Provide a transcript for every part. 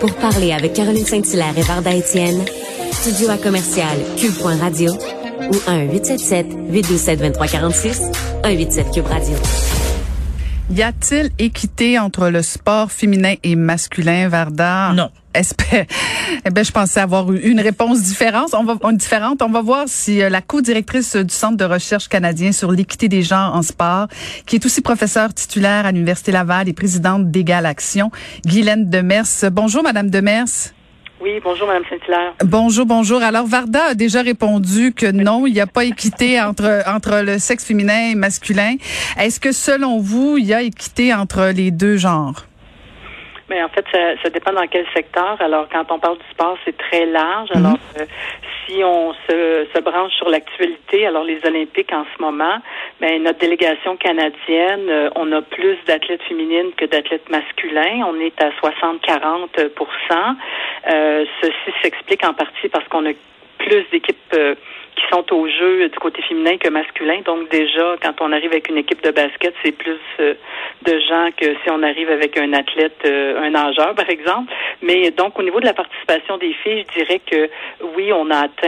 Pour parler avec Caroline Saint-Hilaire et Varda Étienne, studio à commercial cube.radio ou 1-877-827-2346, 187 Cube Radio. Y a-t-il équité entre le sport féminin et masculin, Varda? Non. Espère. Eh ben, je pensais avoir eu une réponse différente. On va, différente. On va voir si euh, la co-directrice du Centre de recherche canadien sur l'équité des genres en sport, qui est aussi professeure titulaire à l'Université Laval et présidente d'Égal Action, Guylaine Demers. Bonjour, Madame Demers. Oui, bonjour, Mme Saint-Hilaire. Bonjour, bonjour. Alors, Varda a déjà répondu que non, il n'y a pas équité entre, entre le sexe féminin et masculin. Est-ce que, selon vous, il y a équité entre les deux genres? Mais en fait, ça, ça, dépend dans quel secteur. Alors, quand on parle du sport, c'est très large. Mhm. Alors, euh, si on se, se branche sur l'actualité, alors les Olympiques en ce moment, ben notre délégation canadienne, euh, on a plus d'athlètes féminines que d'athlètes masculins. On est à 60-40% euh, Ceci s'explique en partie parce qu'on a plus d'équipes euh, qui sont au jeu du côté féminin que masculin. Donc déjà, quand on arrive avec une équipe de basket, c'est plus euh, de gens que si on arrive avec un athlète, euh, un nageur, par exemple. Mais donc au niveau de la participation des filles, je dirais que oui, on a atteint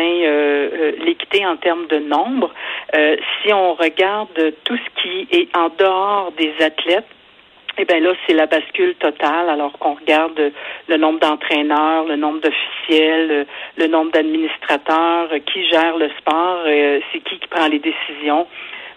l'équité en termes de nombre. si on regarde tout ce qui est en dehors des athlètes, eh bien là, c'est la bascule totale, alors qu'on regarde le nombre d'entraîneurs, le nombre d'officiels, le nombre d'administrateurs, qui gère le sport, euh, c'est qui qui prend les décisions.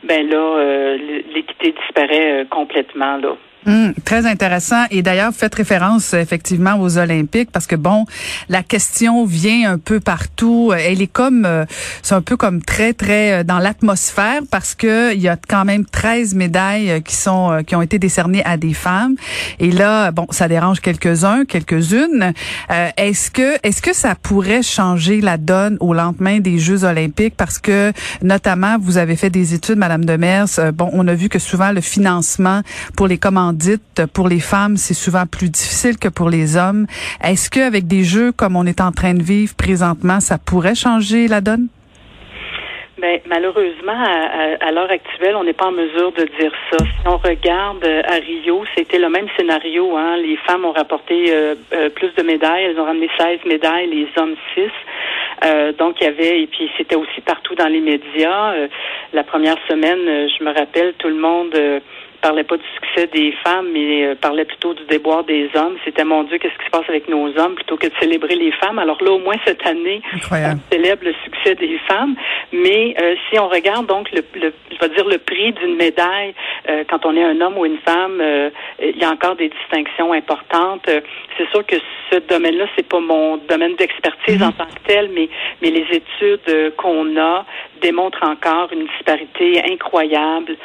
Ben là, euh, l'équité disparaît euh, complètement là. Hum, très intéressant. Et d'ailleurs, faites référence effectivement aux Olympiques parce que bon, la question vient un peu partout. Elle est comme, euh, c'est un peu comme très très euh, dans l'atmosphère parce que il y a quand même 13 médailles euh, qui sont qui ont été décernées à des femmes. Et là, bon, ça dérange quelques-uns, quelques-unes. est-ce que est-ce que ça pourrait changer la donne au lendemain des Jeux Olympiques? Parce que notamment vous avez fait des études, Madame Demers. bon, on a vu que souvent le financement pour les commandes dites, pour les femmes, c'est souvent plus difficile que pour les hommes. Est-ce qu'avec des jeux comme on est en train de vivre présentement, ça pourrait changer la donne? Ben, malheureusement, à, l'heure actuelle, on n'est pas en mesure de dire ça. Si on regarde euh, à Rio, c'était le même scénario. Hein. Les femmes ont rapporté euh, euh, plus de médailles. Elles ont ramené 16 médailles, les hommes 6. donc, il y avait, et puis c'était aussi partout dans les médias. la première semaine, je me rappelle, tout le monde parlait pas du succès des femmes, mais euh, parlait plutôt du déboire des hommes. C'était mon Dieu, qu'est-ce qui se passe avec nos hommes plutôt que de célébrer les femmes? Alors là, au moins cette année, on célèbre le succès des femmes. Mais euh, si on regarde donc le, le je vais dire le prix d'une médaille euh, quand on est un homme ou une femme, il y a encore des distinctions importantes. c'est sûr que ce domaine-là, c'est pas mon domaine d'expertise en tant que tel, mais mais les études qu'on a démontrent encore une disparité incroyable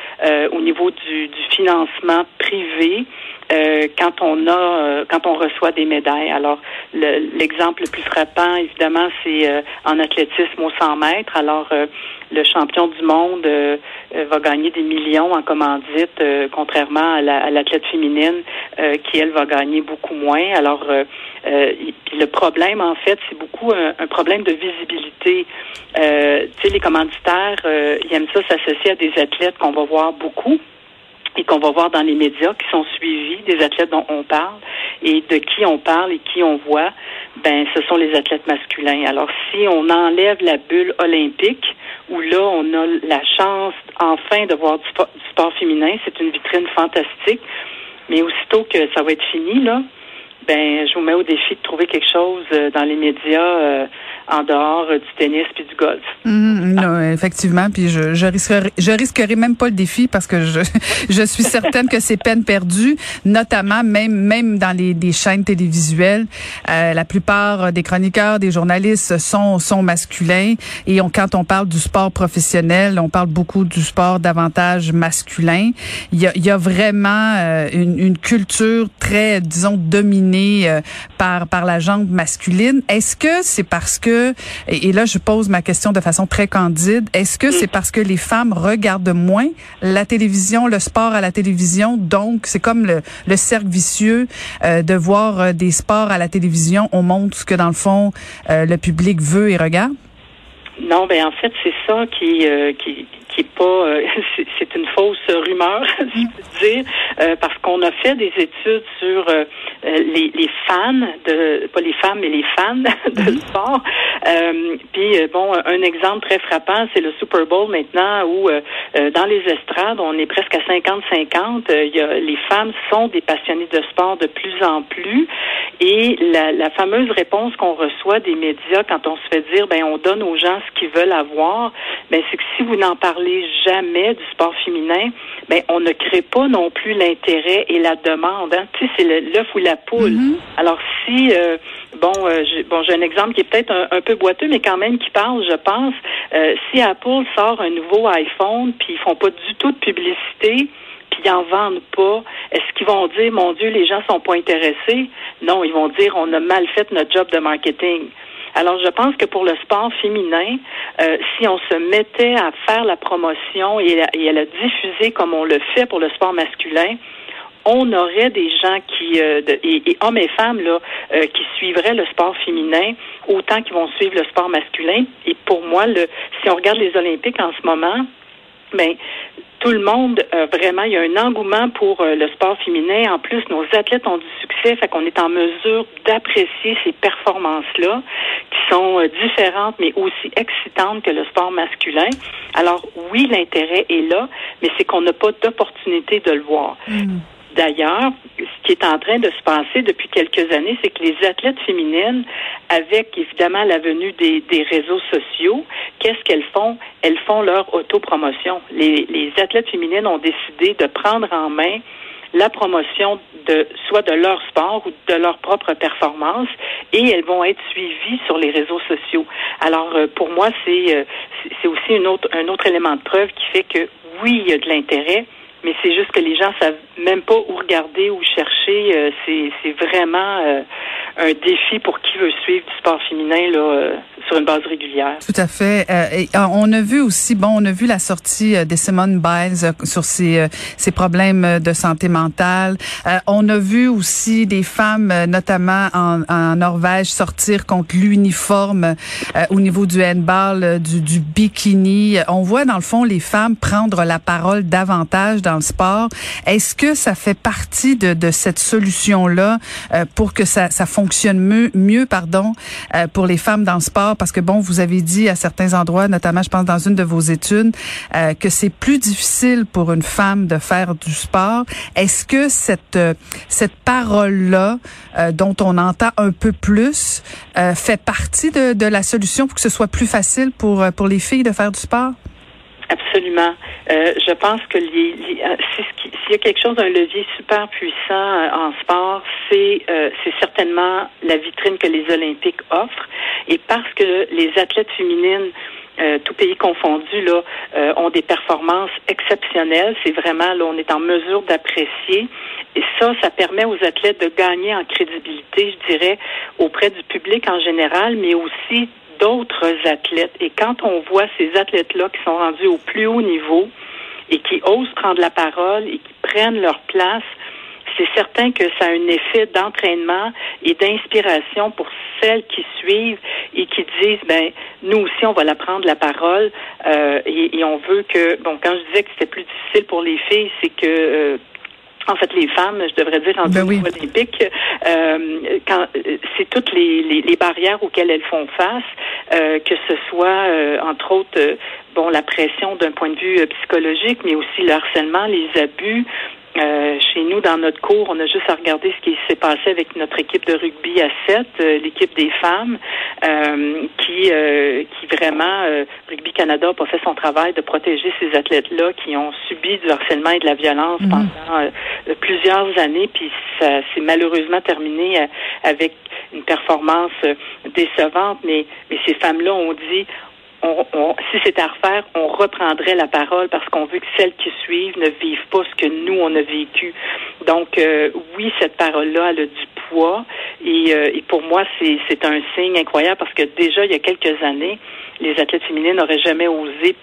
au niveau du, du financement privé euh, quand on a euh, quand on reçoit des médailles. Alors l'exemple le, plus frappant, évidemment, c'est euh, en athlétisme au 100 mètres. Alors le champion du monde va gagner des millions en commandite, contrairement à l'athlète féminine qui elle va gagner beaucoup moins. Alors le problème en fait, c'est beaucoup un, un, problème de visibilité. tu sais, les commanditaires, ils aiment ça s'associer à des athlètes qu'on va voir beaucoup et qu'on va voir dans les médias qui sont suivis des athlètes dont on parle et de qui on parle et qui on voit, ben ce sont les athlètes masculins. Alors si on enlève la bulle olympique où là on a la chance enfin de voir du sport, féminin, c'est une vitrine fantastique, mais aussitôt que ça va être fini là, ben je vous mets au défi de trouver quelque chose euh, dans les médias euh, en dehors du tennis puis du golf. Mhm, non, effectivement, puis je, je risquerai, je risquerai même pas le défi parce que je, je suis certaine que c'est peine perdue, notamment même même dans les des chaînes télévisuelles, euh, la plupart des chroniqueurs, des journalistes sont sont masculins et on, quand on parle du sport professionnel, on parle beaucoup du sport davantage masculin. Il y a, il y a vraiment euh, une, une, culture très, disons, dominée euh, par la jambe masculine. Est-ce que c'est parce que et, là je pose ma question de façon très candide, est-ce que c'est parce que les femmes regardent moins la télévision, le sport à la télévision, donc c'est comme le, le, cercle vicieux euh, de voir euh, des sports à la télévision, on montre ce que dans le fond le public veut et regarde? Non, ben en fait c'est ça qui qui est pas, c'est une fausse rumeur, si je peux dire, parce qu'on a fait des études sur les, les, fans de, pas les femmes, mais les fans de mhm. sport. Puis bon, un exemple très frappant, c'est le Super Bowl maintenant où dans les estrades, on est presque à 50-50. Il y a, les femmes sont des passionnées de sport de plus en plus. Et la, la fameuse réponse qu'on reçoit des médias quand on se fait dire, ben on donne aux gens ce qu'ils veulent avoir, ben c'est que si vous n'en parlez jamais du sport féminin, ben on ne crée pas non plus l'intérêt et la demande. Hein. Tu sais, c'est l'œuf ou la poule. Mm-hmm. Alors si euh, bon, euh, j'ai, bon, j'ai un exemple qui est peut-être un, peu boiteux, mais quand même qui parle, je pense. Euh, si Apple sort un nouveau iPhone, puis ils font pas du tout de publicité, puis ils en vendent pas, est-ce qu'ils vont dire, mon Dieu, les gens sont pas intéressés? Non, ils vont dire, on a mal fait notre job de marketing. Alors, je pense que pour le sport féminin, euh, si on se mettait à faire la promotion et à, et la diffuser comme on le fait pour le sport masculin, on aurait des gens qui, euh, et, hommes et femmes là, euh, qui suivraient le sport féminin autant qu'ils vont suivre le sport masculin. Et pour moi, le, si on regarde les Olympiques en ce moment, ben tout le monde, euh, vraiment, il y a un engouement pour euh, le sport féminin. En plus, nos athlètes ont du succès, fait qu'on est en mesure d'apprécier ces performances-là, qui sont euh, différentes, mais aussi excitantes que le sport masculin. Alors, oui, l'intérêt est là, mais c'est qu'on n'a pas d'opportunité de le voir. Mm. D'ailleurs, qui est en train de se passer depuis quelques années, c'est que les athlètes féminines, avec évidemment la venue des, réseaux sociaux, qu'est-ce qu'elles font? Elles font leur autopromotion. Les, les athlètes féminines ont décidé de prendre en main la promotion de soit de leur sport ou de leur propre performance et elles vont être suivies sur les réseaux sociaux. Alors euh, pour moi c'est euh, c'est aussi une autre, un autre élément de preuve qui fait que oui il y a de l'intérêt mais c'est juste que les gens savent même pas où regarder, où chercher. Euh, c'est vraiment euh, un défi pour qui veut suivre du sport féminin là, euh, sur une base régulière. Tout à fait. Et on a vu aussi, bon, on a vu la sortie de Simone Biles sur ses, ses problèmes de santé mentale. on a vu aussi des femmes, notamment en, en Norvège, sortir contre l'uniforme au niveau du handball, du, du bikini. On voit dans le fond les femmes prendre la parole davantage dans le sport. Est-ce que ça fait partie de, de cette solution-là euh, pour que ça, ça fonctionne mieux, pardon, euh, pour les femmes dans le sport? Parce que, bon, vous avez dit à certains endroits, notamment, je pense, dans une de vos études, euh, que c'est plus difficile pour une femme de faire du sport. Est-ce que cette, cette parole-là, dont on entend un peu plus, fait partie de, de la solution pour que ce soit plus facile pour, pour les filles de faire du sport? Absolument. Euh, je pense que euh, s'il y a quelque chose, un levier super puissant euh, en sport, c'est c'est certainement la vitrine que les Olympiques offrent. Et parce que les athlètes féminines tout pays confondu, là, ont des performances exceptionnelles. C'est vraiment, là, on est en mesure d'apprécier. Et ça, ça permet aux athlètes de gagner en crédibilité, je dirais, auprès du public en général, mais aussi d'autres athlètes. Et quand on voit ces athlètes-là qui sont rendus au plus haut niveau et qui osent prendre la parole et qui prennent leur place, c'est certain que ça a un effet d'entraînement et d'inspiration pour celles qui suivent et qui disent ben nous aussi on va la prendre la parole euh, et, on veut que bon quand je disais que c'était plus difficile pour les filles c'est que euh, en fait, les femmes, je devrais dire, en ben olympique, euh, quand c'est toutes les, les, barrières auxquelles elles font face, euh, que ce soit euh, entre autres, euh, bon, la pression d'un point de vue psychologique, mais aussi le harcèlement, les abus, euh, chez nous, dans notre cours, on a juste à regarder ce qui s'est passé avec notre équipe de rugby à 7, euh, l'équipe des femmes, euh, qui, qui vraiment, Rugby Canada a pas fait son travail de protéger ces athlètes-là qui ont subi du harcèlement et de la violence mhm. pendant plusieurs années, puis ça s'est malheureusement terminé avec une performance décevante, mais, mais ces femmes-là ont dit si c'était à refaire, on reprendrait la parole parce qu'on veut que celles qui suivent ne vivent pas ce que nous, on a vécu. Donc, euh, oui, cette parole-là, elle a du poids. Et, euh, et pour moi, c'est un signe incroyable parce que déjà, il y a quelques années, les athlètes féminines n'auraient jamais osé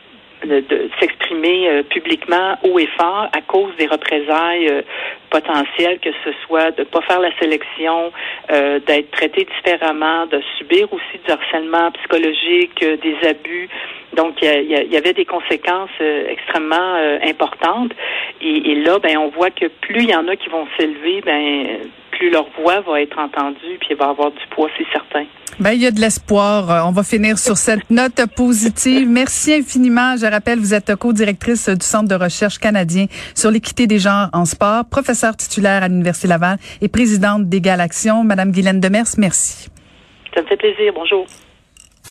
de, s'exprimer publiquement haut et fort à cause des représailles potentielles, que ce soit de pas faire la sélection, d'être traité différemment, de subir aussi du harcèlement psychologique, des abus. Donc, il y, avait des conséquences extrêmement importantes. Et, et, là, ben, on voit que plus il y en a qui vont s'élever, ben, plus leur voix va être entendue, puis il va avoir du poids, c'est certain. Ben, il y a de l'espoir. Euh, on va finir sur cette note positive. Merci infiniment. Je rappelle, vous êtes co-directrice du Centre de recherche canadien sur l'équité des genres en sport, professeure titulaire à l'Université Laval et présidente d'Égal Action. Madame Guylaine Demers, merci. Ça me fait plaisir. Bonjour.